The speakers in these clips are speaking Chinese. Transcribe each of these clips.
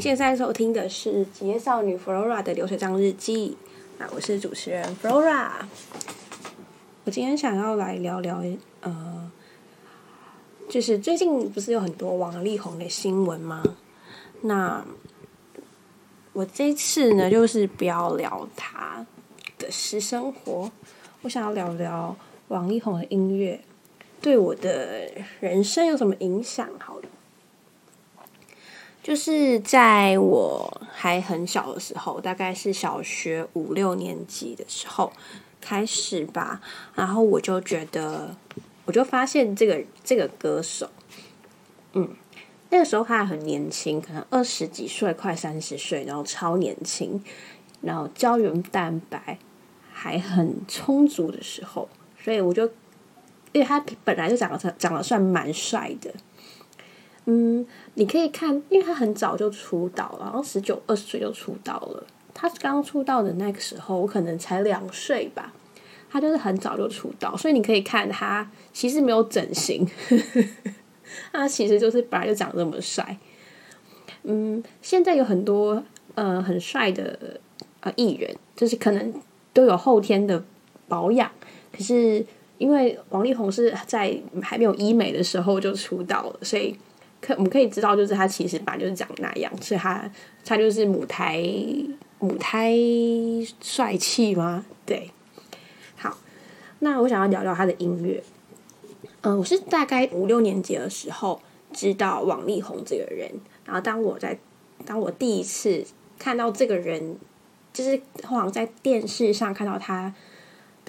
现在收听的是《职业少女 Flora 的流水账日记》，那我是主持人 Flora。我今天想要来聊聊，呃，就是最近不是有很多王力宏的新闻吗？那我这次呢，就是不要聊他的私生活，我想要聊聊王力宏的音乐对我的人生有什么影响？好了。就是在我还很小的时候，大概是小学五六年级的时候开始吧，然后我就觉得，我就发现这个这个歌手，嗯，那个时候他还很年轻，可能二十几岁，快三十岁，然后超年轻，然后胶原蛋白还很充足的时候，所以我就，因为他本来就长得长得算蛮帅的。嗯，你可以看，因为他很早就出道了，然后十九二十岁就出道了。他刚出道的那个时候，我可能才两岁吧。他就是很早就出道，所以你可以看他其实没有整形，他其实就是本来就长这么帅。嗯，现在有很多呃很帅的呃艺人，就是可能都有后天的保养，可是因为王力宏是在还没有医美的时候就出道了，所以。可我们可以知道，就是他其实本来就是长那样，所以他他就是母胎母胎帅气吗？对，好，那我想要聊聊他的音乐。嗯，我是大概五六年级的时候知道王力宏这个人，然后当我在当我第一次看到这个人，就是好像在电视上看到他。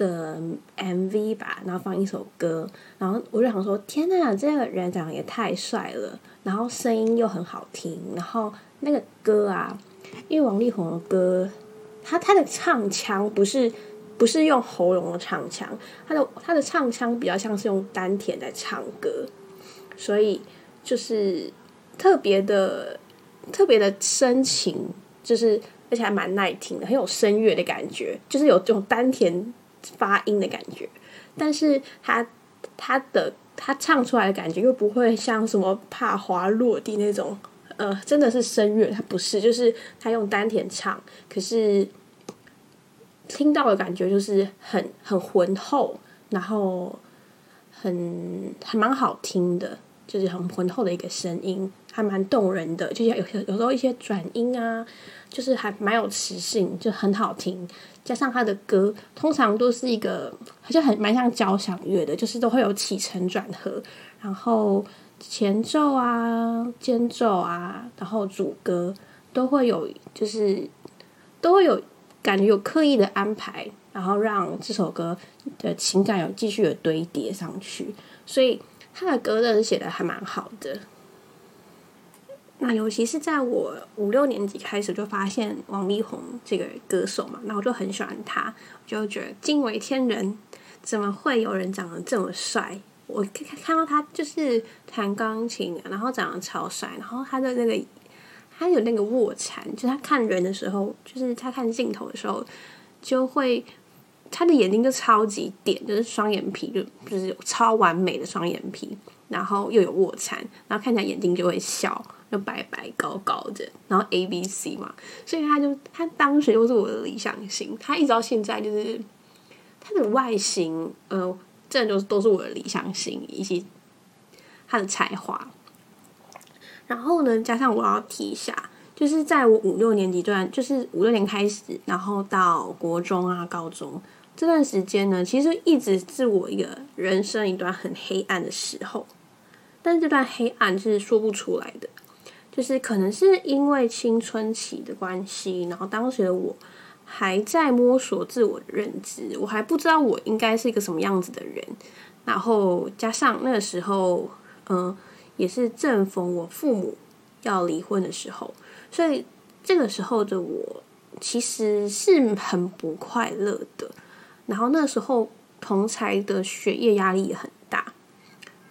的 MV 吧，然后放一首歌，然后我就想说：天呐，这个人长得也太帅了，然后声音又很好听，然后那个歌啊，因为王力宏的歌，他他的唱腔不是不是用喉咙的唱腔，他的他的唱腔比较像是用丹田在唱歌，所以就是特别的特别的深情，就是而且还蛮耐听的，很有声乐的感觉，就是有这种丹田。发音的感觉，但是他他的他唱出来的感觉又不会像什么怕滑落地那种，呃，真的是声乐，他不是，就是他用丹田唱，可是听到的感觉就是很很浑厚，然后很还蛮好听的，就是很浑厚的一个声音，还蛮动人的，就像有有时候一些转音啊，就是还蛮有磁性，就很好听。加上他的歌，通常都是一个，好像很蛮像交响乐的，就是都会有起承转合，然后前奏啊、间奏啊，然后主歌都会有，就是都会有感觉有刻意的安排，然后让这首歌的情感有继续的堆叠上去，所以他的歌真的写的还蛮好的。那尤其是在我五六年级开始就发现王力宏这个歌手嘛，那我就很喜欢他，就觉得惊为天人，怎么会有人长得这么帅？我看看到他就是弹钢琴，然后长得超帅，然后他的那个他有那个卧蚕，就他看人的时候，就是他看镜头的时候，就会他的眼睛就超级点，就是双眼皮就就是超完美的双眼皮，然后又有卧蚕，然后看起来眼睛就会笑。就白白高高的，然后 A B C 嘛，所以他就他当时就是我的理想型，他一直到现在就是他的外形，呃，这都是都是我的理想型，以及他的才华。然后呢，加上我要提一下，就是在我五六年级段，就是五六年开始，然后到国中啊、高中这段时间呢，其实一直是我一个人生一段很黑暗的时候，但是这段黑暗是说不出来的。就是可能是因为青春期的关系，然后当时的我还在摸索自我的认知，我还不知道我应该是一个什么样子的人。然后加上那个时候，嗯，也是正逢我父母要离婚的时候，所以这个时候的我其实是很不快乐的。然后那时候同才的学业压力也很。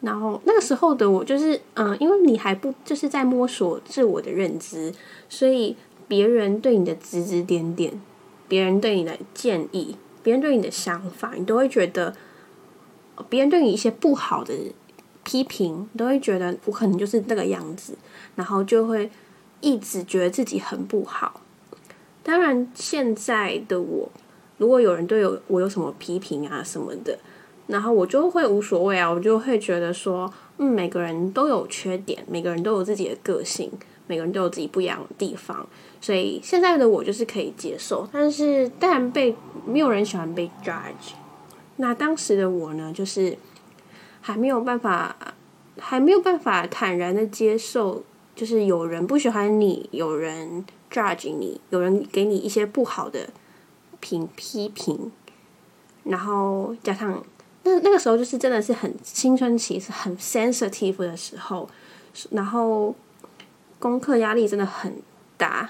然后那个时候的我就是，嗯，因为你还不就是在摸索自我的认知，所以别人对你的指指点点，别人对你的建议，别人对你的想法，你都会觉得，别人对你一些不好的批评，都会觉得我可能就是那个样子，然后就会一直觉得自己很不好。当然，现在的我，如果有人对我我有什么批评啊什么的，然后我就会无所谓啊，我就会觉得说，嗯，每个人都有缺点，每个人都有自己的个性，每个人都有自己不一样的地方，所以现在的我就是可以接受。但是，当然被没有人喜欢被 judge。那当时的我呢，就是还没有办法，还没有办法坦然的接受，就是有人不喜欢你，有人。judge 你，有人给你一些不好的评批评，然后加上那那个时候就是真的是很青春期，是很 sensitive 的时候，然后功课压力真的很大，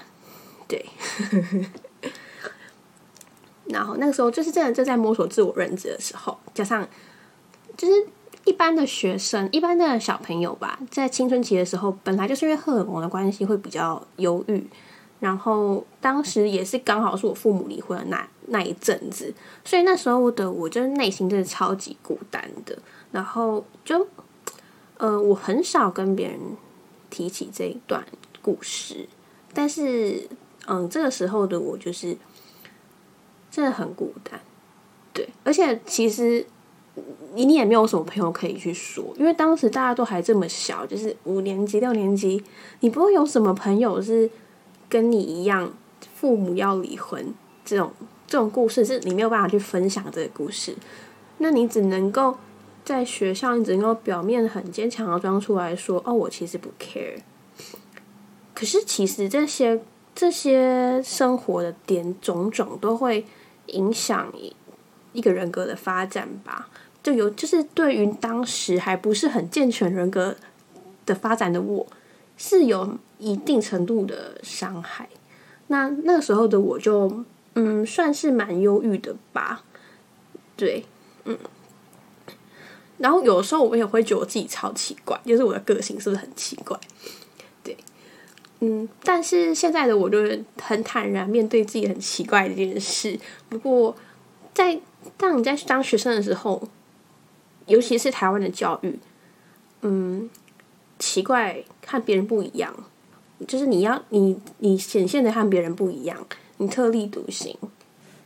对，然后那个时候就是真的正在摸索自我认知的时候，加上就是一般的学生，一般的小朋友吧，在青春期的时候，本来就是因为荷尔蒙的关系会比较忧郁。然后当时也是刚好是我父母离婚的那那一阵子，所以那时候的我就是内心真的超级孤单的。然后就，呃，我很少跟别人提起这一段故事，但是，嗯，这个时候的我就是真的很孤单，对，而且其实你你也没有什么朋友可以去说，因为当时大家都还这么小，就是五年级、六年级，你不会有什么朋友是。跟你一样，父母要离婚这种这种故事，是你没有办法去分享这个故事。那你只能够在学校，你只能够表面很坚强的装出来说：“哦，我其实不 care。”可是其实这些这些生活的点种种都会影响一个人格的发展吧？就有就是对于当时还不是很健全人格的发展的我。是有一定程度的伤害，那那个时候的我就嗯算是蛮忧郁的吧，对，嗯，然后有时候我也会觉得我自己超奇怪，就是我的个性是不是很奇怪？对，嗯，但是现在的我就是很坦然面对自己很奇怪的这件事。不过在当你在当学生的时候，尤其是台湾的教育，嗯。奇怪，和别人不一样，就是你要你你显现的和别人不一样，你特立独行，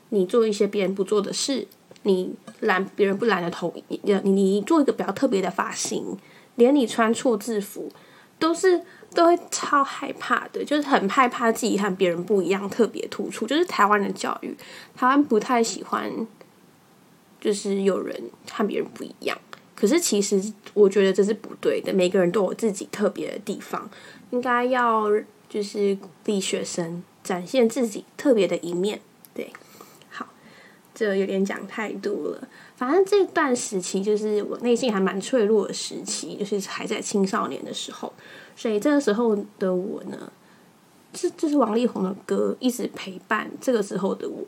你做一些别人不做的事，你染别人不染的头，你你做一个比较特别的发型，连你穿错制服，都是都会超害怕的，就是很害怕自己和别人不一样，特别突出。就是台湾的教育，台湾不太喜欢，就是有人和别人不一样。可是其实我觉得这是不对的，每个人都有自己特别的地方，应该要就是鼓励学生展现自己特别的一面。对，好，这有点讲太多了。反正这段时期就是我内心还蛮脆弱的时期，就是还在青少年的时候，所以这个时候的我呢，这这是王力宏的歌一直陪伴这个时候的我，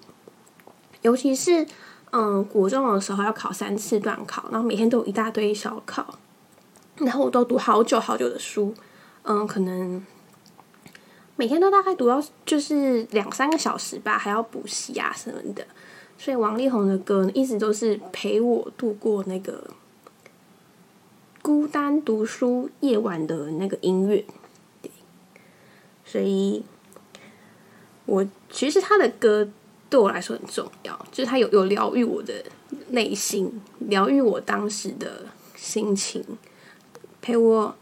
尤其是。嗯，国中的时候要考三次段考，然后每天都有一大堆小考，然后我都读好久好久的书，嗯，可能每天都大概读到就是两三个小时吧，还要补习啊什么的。所以王力宏的歌一直都是陪我度过那个孤单读书夜晚的那个音乐。所以我其实他的歌。对我来说很重要，就是他有有疗愈我的内心，疗愈我当时的心情，陪我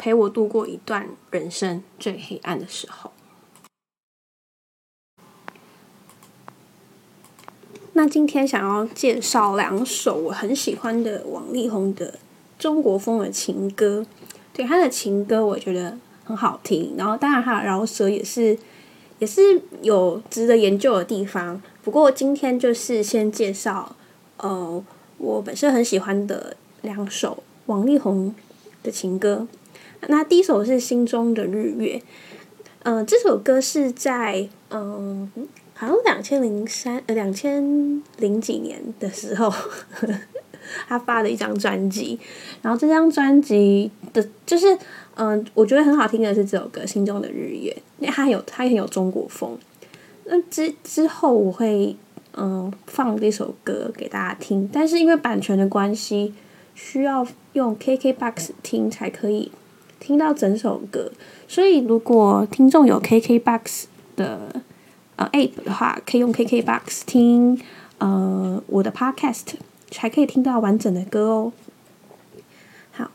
陪我度过一段人生最黑暗的时候。那今天想要介绍两首我很喜欢的王力宏的中国风的情歌，对他的情歌我觉得很好听，然后当然他的饶舌也是。也是有值得研究的地方，不过今天就是先介绍，呃，我本身很喜欢的两首王力宏的情歌。那第一首是《心中的日月》，嗯，这首歌是在嗯，好像两千零三呃两千零几年的时候，他发的一张专辑，然后这张专辑的就是。嗯，我觉得很好听的是这首歌《心中的日月》，因为它有它很有中国风。那之之后我会嗯放这首歌给大家听，但是因为版权的关系，需要用 KKBOX 听才可以听到整首歌。所以如果听众有 KKBOX 的呃 App 的话，可以用 KKBOX 听呃我的 Podcast，才可以听到完整的歌哦。好，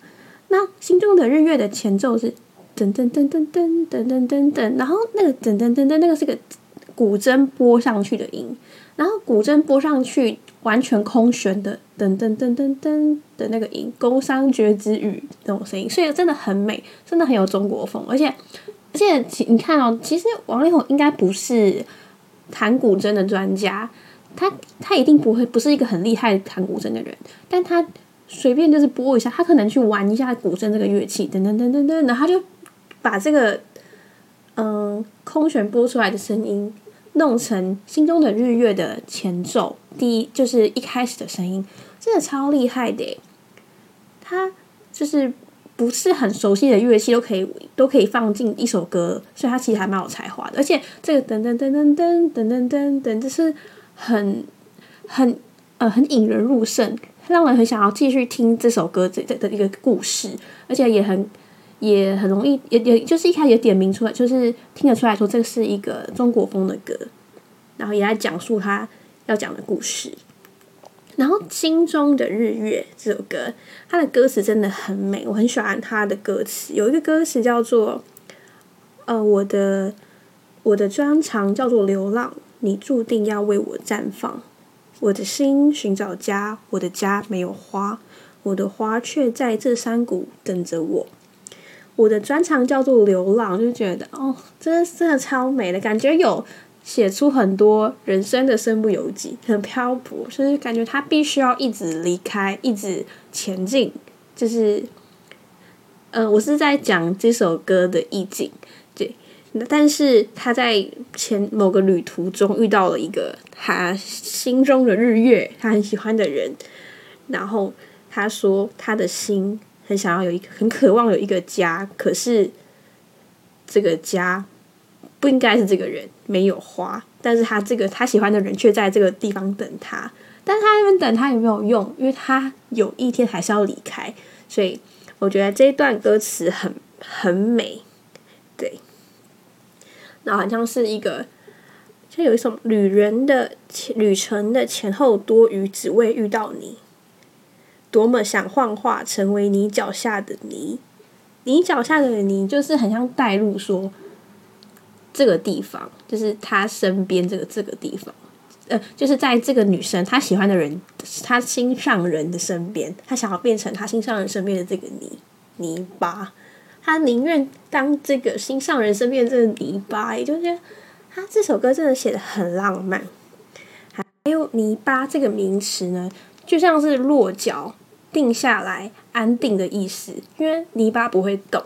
那心中的日月的前奏是噔噔噔噔噔噔噔噔噔，然后那个噔噔噔噔那个是个古筝拨上去的音，然后古筝拨上去完全空悬的噔噔噔噔噔的那个音，宫商角徵羽那种声音，所以真的很美，真的很有中国风，而且而且其你看哦，其实王力宏应该不是弹古筝的专家，他他一定不会不是一个很厉害弹古筝的人，但他随便就是拨一下，他可能去玩一下古筝这个乐器，噔噔噔噔噔，然后他就把这个嗯空弦拨出来的声音。弄成心中的日月的前奏，第一就是一开始的声音，真的超厉害的。他就是不是很熟悉的乐器都可以都可以放进一首歌，所以他其实还蛮有才华的。而且这个噔噔噔噔噔噔噔噔噔，就是很很呃很引人入胜，让人很想要继续听这首歌这的一个故事，而且也很。也很容易，也也就是一开始点名出来，就是听得出来说这是一个中国风的歌，然后也在讲述他要讲的故事。然后《心中的日月》这首歌，它的歌词真的很美，我很喜欢它的歌词。有一个歌词叫做：“呃，我的我的专长叫做流浪，你注定要为我绽放。我的心寻找家，我的家没有花，我的花却在这山谷等着我。”我的专长叫做流浪，就觉得哦，真的真的超美的感觉，有写出很多人生的身不由己，很漂泊，就是感觉他必须要一直离开，一直前进，就是，嗯，我是在讲这首歌的意境，对，但是他在前某个旅途中遇到了一个他心中的日月，他很喜欢的人，然后他说他的心。很想要有一个，很渴望有一个家，可是这个家不应该是这个人没有花，但是他这个他喜欢的人却在这个地方等他，但是他那边等他有没有用？因为他有一天还是要离开，所以我觉得这一段歌词很很美，对，那好像是一个，就有一种旅人的旅程的前后多余，只为遇到你。多么想幻化成为你脚下的泥，你脚下的泥就是很像带入说，这个地方就是他身边这个这个地方，呃，就是在这个女生她喜欢的人，她心上人的身边，她想要变成她心上人身边的这个泥泥巴，她宁愿当这个心上人身边的这个泥巴，也就是他这首歌真的写的很浪漫，还有泥巴这个名词呢，就像是落脚。定下来，安定的意思，因为泥巴不会动，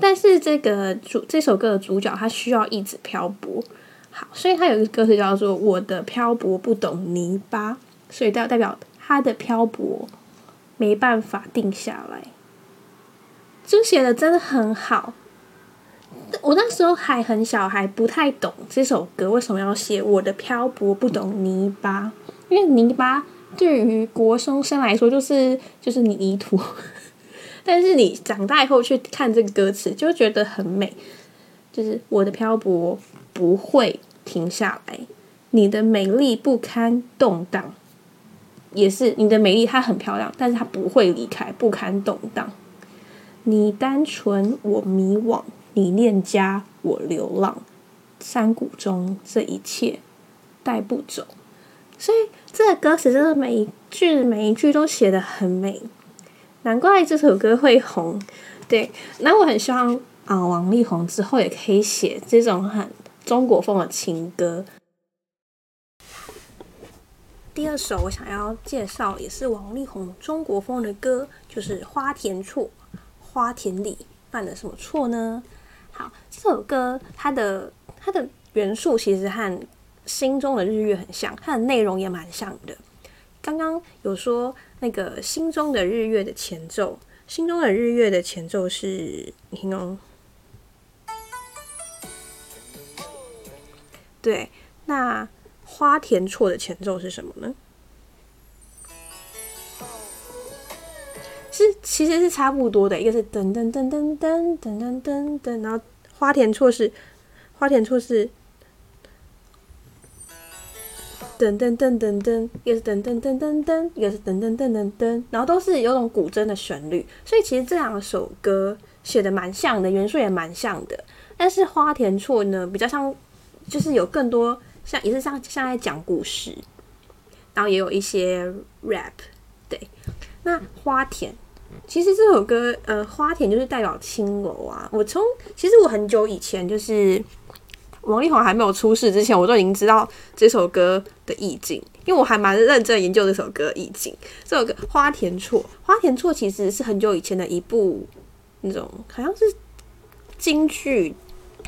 但是这个主这首歌的主角他需要一直漂泊，好，所以他有一个歌词叫做“我的漂泊不懂泥巴”，所以代代表他的漂泊没办法定下来，就写的真的很好。我那时候还很小，还不太懂这首歌为什么要写“我的漂泊不懂泥巴”，因为泥巴。对于国中生来说，就是就是你泥土，但是你长大以后去看这个歌词，就觉得很美。就是我的漂泊不会停下来，你的美丽不堪动荡，也是你的美丽，它很漂亮，但是它不会离开，不堪动荡。你单纯，我迷惘；你恋家，我流浪。山谷中，这一切带不走。所以这个歌词真的每一句每一句都写的很美，难怪这首歌会红。对，那我很希望啊，王力宏之后也可以写这种很中国风的情歌。第二首我想要介绍也是王力宏中国风的歌，就是《花田错》。花田里犯了什么错呢？好，这首歌它的它的元素其实和。心中的日月很像，它的内容也蛮像的。刚刚有说那个心中的日月的前奏，心中的日月的前奏是，你听哦。对，那花田错的前奏是什么呢？是其实是差不多的，一个是噔噔噔噔噔噔噔噔噔，然后花田错是花田错是噔噔噔噔噔，也是噔噔噔噔噔，也是噔噔噔噔噔，然后都是有种古筝的旋律，所以其实这两首歌写的蛮像的，元素也蛮像的。但是花田错呢，比较像，就是有更多像也是像像在讲故事，然后也有一些 rap，对。那花田，其实这首歌，呃，花田就是代表青楼啊。我从其实我很久以前就是王力宏还没有出世之前，我都已经知道这首歌的意境，因为我还蛮认真研究这首歌意境。这首歌《花田错》，《花田错》其实是很久以前的一部那种好像是京剧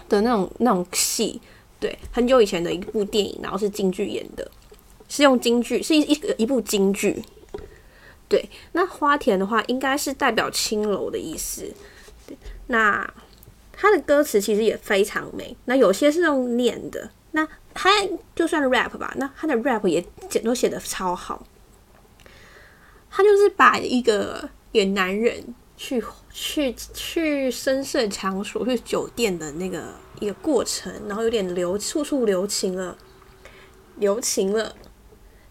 的那种那种戏，对，很久以前的一部电影，然后是京剧演的，是用京剧，是一一一部京剧。对，那花田的话，应该是代表青楼的意思。对，那他的歌词其实也非常美。那有些是用念的，那他就算 rap 吧，那他的 rap 也都写的超好。他就是把一个一个男人去去去深色场所，去酒店的那个一个过程，然后有点留处处留情了，留情了。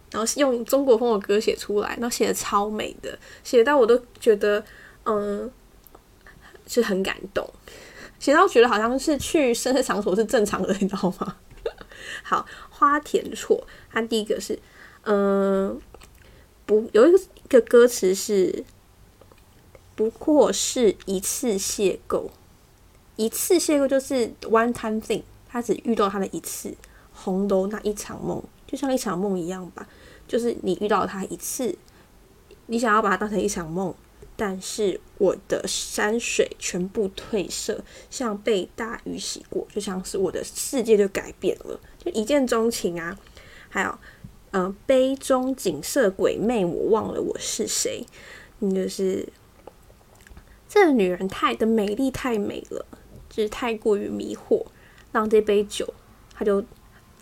然后用中国风的歌写出来，然后写的超美的，写到我都觉得，嗯，是很感动，写到觉得好像是去生日场所是正常的，你知道吗？好，花田错，它第一个是，嗯，不有一个一个歌词是，不过是一次邂逅，一次邂逅就是 one time thing，他只遇到他的一次，红楼那一场梦，就像一场梦一样吧。就是你遇到他一次，你想要把它当成一场梦，但是我的山水全部褪色，像被大雨洗过，就像是我的世界就改变了，就一见钟情啊！还有，嗯，杯中景色鬼魅，我忘了我是谁。就是这个女人太的美丽太美了，就是太过于迷惑，让这杯酒，他就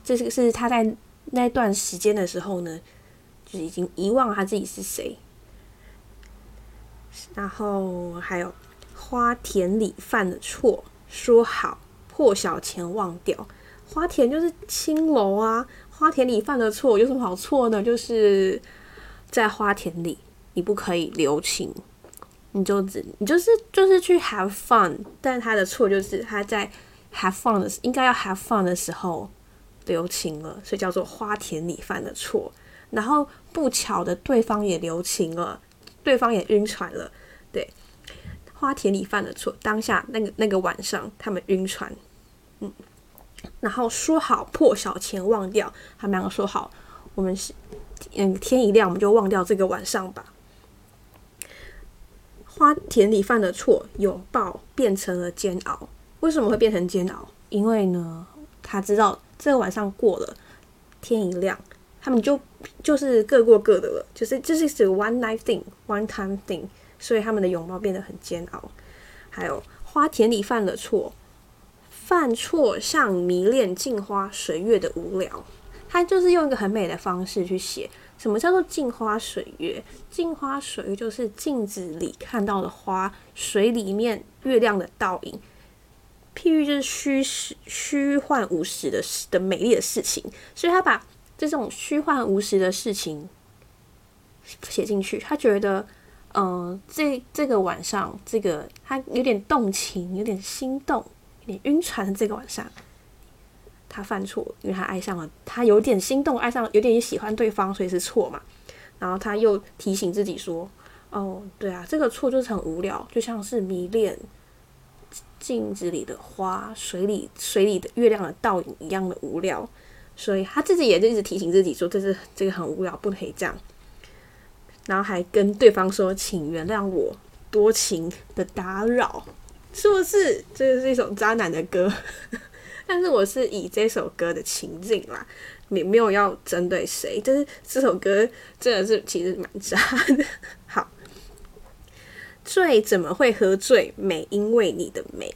这是是他在那段时间的时候呢。就已经遗忘他自己是谁，然后还有花田里犯的错，说好破晓前忘掉。花田就是青楼啊，花田里犯的错有什么好错呢？就是在花田里，你不可以留情，你就只你就是就是去 have fun，但他的错就是他在 have fun 的应该要 have fun 的时候留情了，所以叫做花田里犯的错。然后不巧的，对方也留情了，对方也晕船了。对，花田里犯的错，当下那个那个晚上，他们晕船，嗯，然后说好破晓前忘掉，他们两个说好，我们是嗯天一亮我们就忘掉这个晚上吧。花田里犯的错，拥抱变成了煎熬。为什么会变成煎熬？因为呢，他知道这个晚上过了，天一亮。他们就就是各过各的了，就是这是是 one night thing, one time thing，所以他们的拥抱变得很煎熬。还有花田里犯了错，犯错像迷恋镜花水月的无聊，他就是用一个很美的方式去写。什么叫做镜花水月？镜花水月就是镜子里看到的花，水里面月亮的倒影，譬喻就是虚实、虚幻、无实的的美丽的事情。所以他把这种虚幻无实的事情写进去，他觉得，嗯，这这个晚上，这个他有点动情，有点心动，有点晕船这个晚上，他犯错，因为他爱上了，他有点心动，爱上，有点喜欢对方，所以是错嘛。然后他又提醒自己说，哦，对啊，这个错就是很无聊，就像是迷恋镜子里的花，水里水里的月亮的倒影一样的无聊。所以他自己也就一直提醒自己说，这是这个很无聊，不可以这样。然后还跟对方说，请原谅我多情的打扰，是不是？这是一首渣男的歌，但是我是以这首歌的情境啦，没没有要针对谁，但是这首歌真的是其实蛮渣的。好，醉怎么会喝醉？美因为你的美。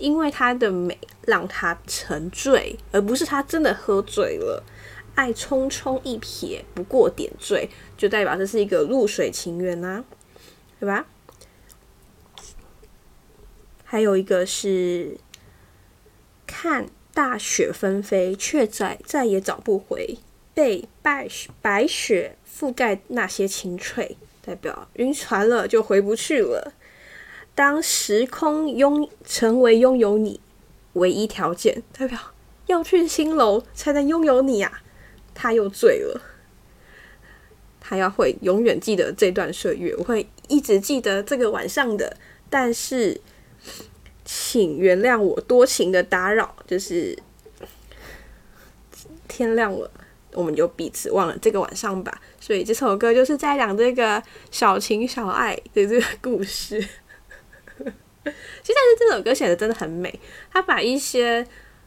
因为他的美让他沉醉，而不是他真的喝醉了。爱匆匆一瞥，不过点缀，就代表这是一个露水情缘啊。对吧？还有一个是看大雪纷飞，却再再也找不回，被白雪白雪覆盖那些青翠，代表晕船了就回不去了。当时空拥成为拥有你唯一条件，代表要去新楼才能拥有你啊！他又醉了，他要会永远记得这段岁月，我会一直记得这个晚上的。但是，请原谅我多情的打扰，就是天亮了，我们就彼此忘了这个晚上吧。所以这首歌就是在讲这个小情小爱的这个故事。其实，但是这首歌写的真的很美，他把一些，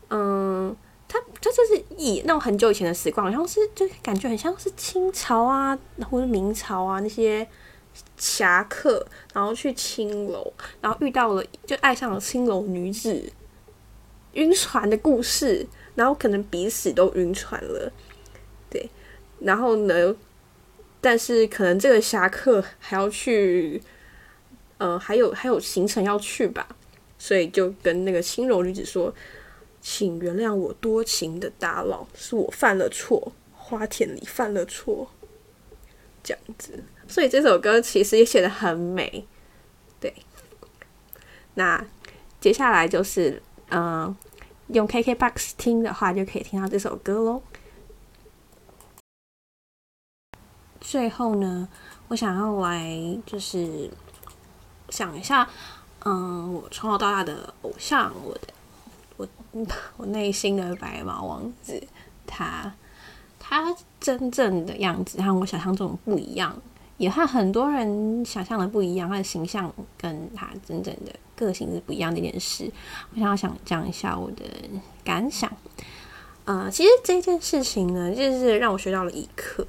嗯，他他就是以那种很久以前的时光，好像是就感觉很像是清朝啊，或者明朝啊那些侠客，然后去青楼，然后遇到了就爱上了青楼女子，晕船的故事，然后可能彼此都晕船了，对，然后呢，但是可能这个侠客还要去。呃，还有还有行程要去吧，所以就跟那个轻柔女子说：“请原谅我多情的打扰，是我犯了错，花田里犯了错。”这样子，所以这首歌其实也写的很美。对，那接下来就是嗯，用 KKBOX 听的话，就可以听到这首歌喽。最后呢，我想要来就是。想一下，嗯，我从小到大的偶像，我的，我，我内心的白马王子，他，他真正的样子和我想象中不一样，也和很多人想象的不一样，他的形象跟他真正的个性是不一样的一件事。我想要想讲一下我的感想，呃，其实这件事情呢，就是让我学到了一课，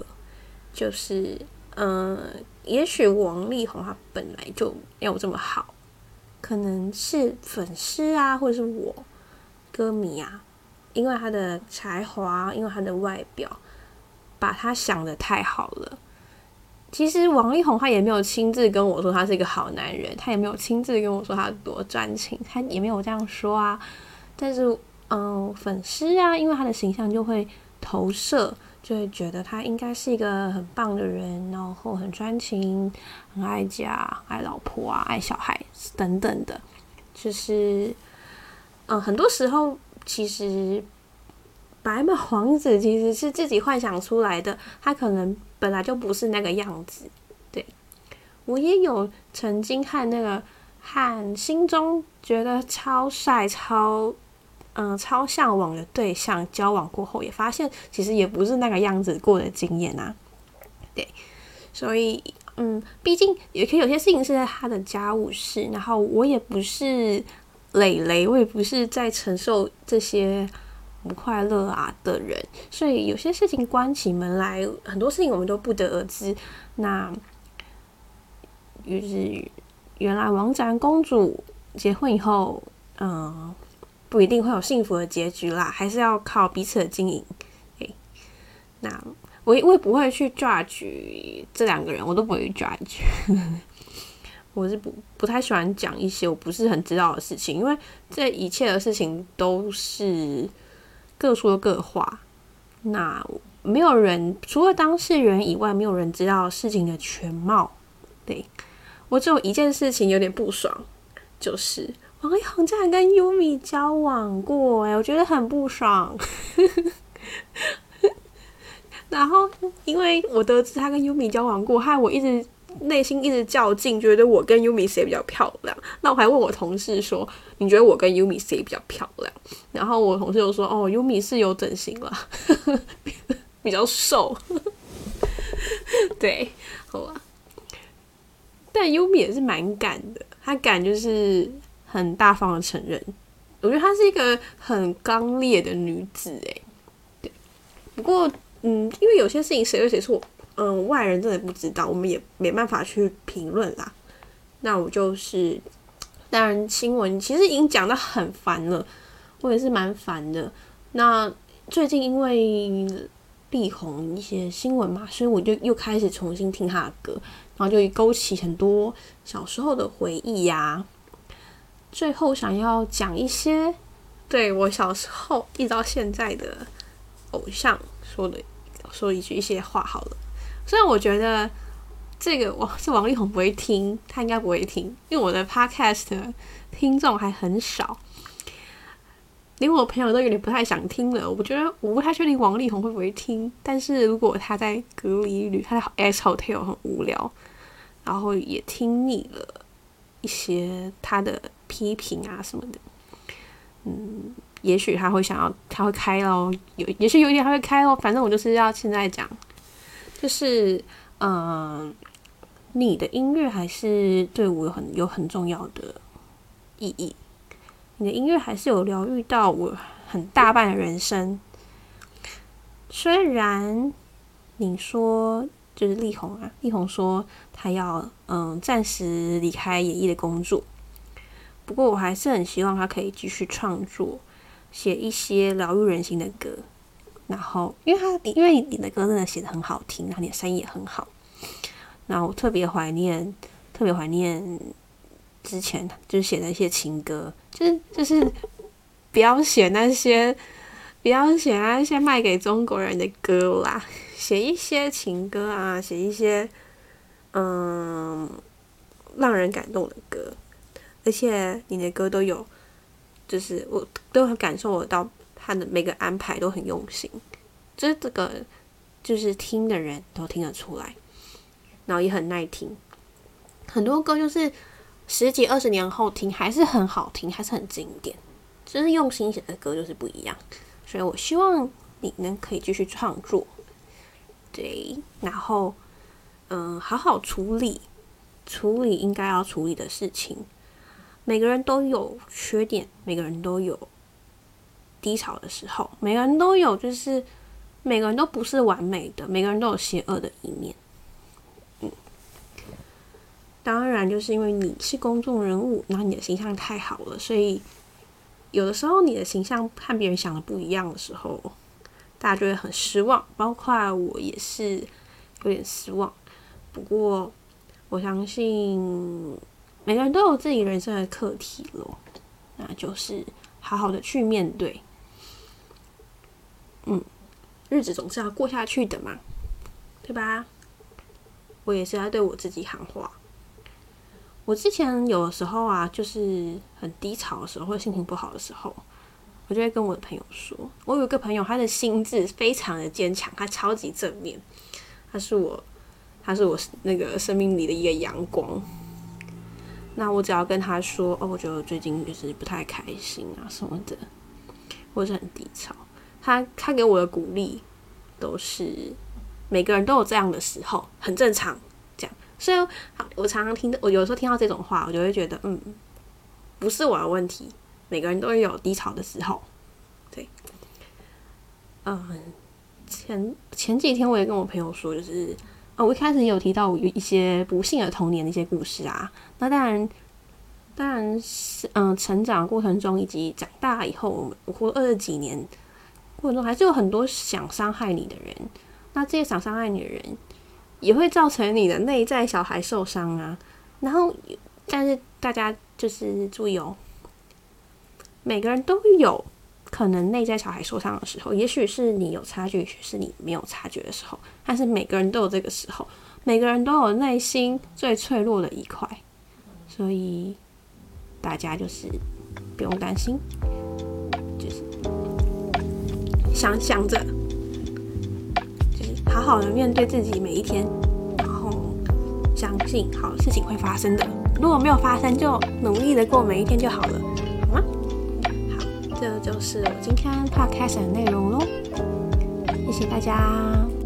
就是，嗯。也许王力宏他本来就没有这么好，可能是粉丝啊，或者是我歌迷啊，因为他的才华，因为他的外表，把他想的太好了。其实王力宏他也没有亲自跟我说他是一个好男人，他也没有亲自跟我说他多专情，他也没有这样说啊。但是，嗯，粉丝啊，因为他的形象就会投射。就会觉得他应该是一个很棒的人，然后很专情，很爱家、爱老婆啊、爱小孩等等的。就是，嗯，很多时候其实白马王子其实是自己幻想出来的，他可能本来就不是那个样子。对我也有曾经看那个和心中觉得超帅超。嗯，超向往的对象交往过后，也发现其实也不是那个样子过的经验啊。对，所以嗯，毕竟也可以有些事情是在他的家务事，然后我也不是磊磊，我也不是在承受这些不快乐啊的人，所以有些事情关起门来，很多事情我们都不得而知。那于是原来王子公主结婚以后，嗯。不一定会有幸福的结局啦，还是要靠彼此的经营。诶，那我我也不会去 judge 这两个人，我都不会 judge。我是不不太喜欢讲一些我不是很知道的事情，因为这一切的事情都是各说各话。那没有人除了当事人以外，没有人知道事情的全貌。对我只有一件事情有点不爽，就是。王力宏竟然跟优米交往过，哎，我觉得很不爽。然后，因为我得知他跟优米交往过，害我一直内心一直较劲，觉得我跟优米谁比较漂亮。那我还问我同事说：“你觉得我跟优米谁比较漂亮？”然后我同事就说：“哦，优米是有整形了，比较瘦。”对，好吧。但优米也是蛮敢的，他敢就是。很大方的承认，我觉得她是一个很刚烈的女子，诶。对。不过，嗯，因为有些事情谁对谁错，嗯，外人真的不知道，我们也没办法去评论啦。那我就是，当然新闻其实已经讲的很烦了，我也是蛮烦的。那最近因为力宏一些新闻嘛，所以我就又开始重新听他的歌。然后就勾起很多小时候的回忆呀。最后想要讲一些对我小时候一直到现在的偶像说的说一句一些话好了。虽然我觉得这个我是王力宏不会听，他应该不会听，因为我的 podcast 听众还很少。连我朋友都有点不太想听了，我觉得我不太确定王力宏会不会听。但是如果他在隔离旅，他在 S Hotel 很无聊，然后也听腻了一些他的批评啊什么的，嗯，也许他会想要，他会开咯，有也许有一天他会开咯。反正我就是要现在讲，就是嗯，你的音乐还是对我很有很重要的意义。你的音乐还是有疗愈到我很大半的人生。虽然你说就是力宏啊，力宏说他要嗯暂时离开演艺的工作，不过我还是很希望他可以继续创作，写一些疗愈人心的歌。然后，因为他因为你的歌真的写的很好听，然后你的声音也很好，那我特别怀念，特别怀念。之前就是写的一些情歌，就是就是不要写那些不要写那些卖给中国人的歌啦，写一些情歌啊，写一些嗯让人感动的歌，而且你的歌都有，就是我都很感受得到他的每个安排都很用心，就是这个就是听的人都听得出来，然后也很耐听，很多歌就是。十几二十年后听还是很好听，还是很经典。就是用心写的歌就是不一样，所以我希望你能可以继续创作，对，然后嗯，好好处理处理应该要处理的事情。每个人都有缺点，每个人都有低潮的时候，每个人都有，就是每个人都不是完美的，每个人都有邪恶的一面。当然，就是因为你是公众人物，然后你的形象太好了，所以有的时候你的形象和别人想的不一样的时候，大家就会很失望。包括我也是有点失望。不过我相信每个人都有自己人生的课题咯，那就是好好的去面对。嗯，日子总是要过下去的嘛，对吧？我也是在对我自己喊话。我之前有的时候啊，就是很低潮的时候，或者心情不好的时候，我就会跟我的朋友说。我有一个朋友，他的心智非常的坚强，他超级正面，他是我，他是我那个生命里的一个阳光。那我只要跟他说，哦，我觉得我最近就是不太开心啊什么的，或者是很低潮，他他给我的鼓励都是每个人都有这样的时候，很正常。这样所以，我常常听到，我有时候听到这种话，我就会觉得，嗯，不是我的问题，每个人都有低潮的时候，对。嗯，前前几天我也跟我朋友说，就是，哦，我一开始有提到有一些不幸的童年的一些故事啊，那当然，当然是，嗯，成长过程中以及长大以后，我活二十几年过程中，还是有很多想伤害你的人，那这些想伤害你的人。也会造成你的内在小孩受伤啊，然后，但是大家就是注意哦，每个人都有可能内在小孩受伤的时候，也许是你有察觉，也许是你没有察觉的时候，但是每个人都有这个时候，每个人都有内心最脆弱的一块，所以大家就是不用担心，就是想想着。就是好好的面对自己每一天，然后相信好事情会发生的。如果没有发生，就努力的过每一天就好了，这就是我今天 podcast 的内容喽。谢谢大家。